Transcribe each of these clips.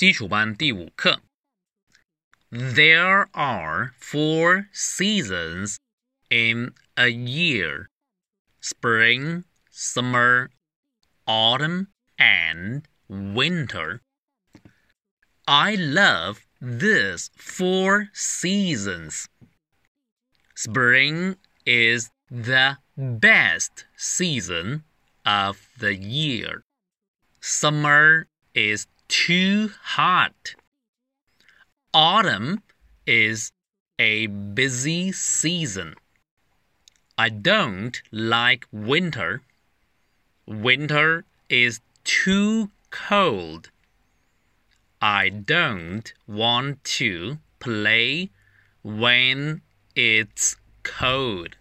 基础班第五课。There are four seasons in a year spring, summer, autumn, and winter. I love these four seasons. Spring is the best season of the year. Summer is too hot. Autumn is a busy season. I don't like winter. Winter is too cold. I don't want to play when it's cold.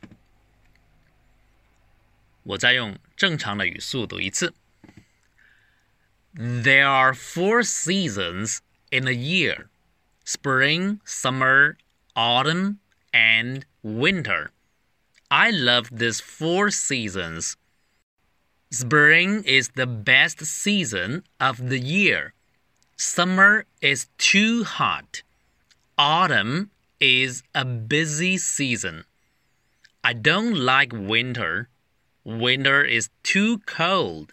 我再用正常的语速读一次。 There are four seasons in a year spring, summer, autumn, and winter. I love these four seasons. Spring is the best season of the year. Summer is too hot. Autumn is a busy season. I don't like winter. Winter is too cold.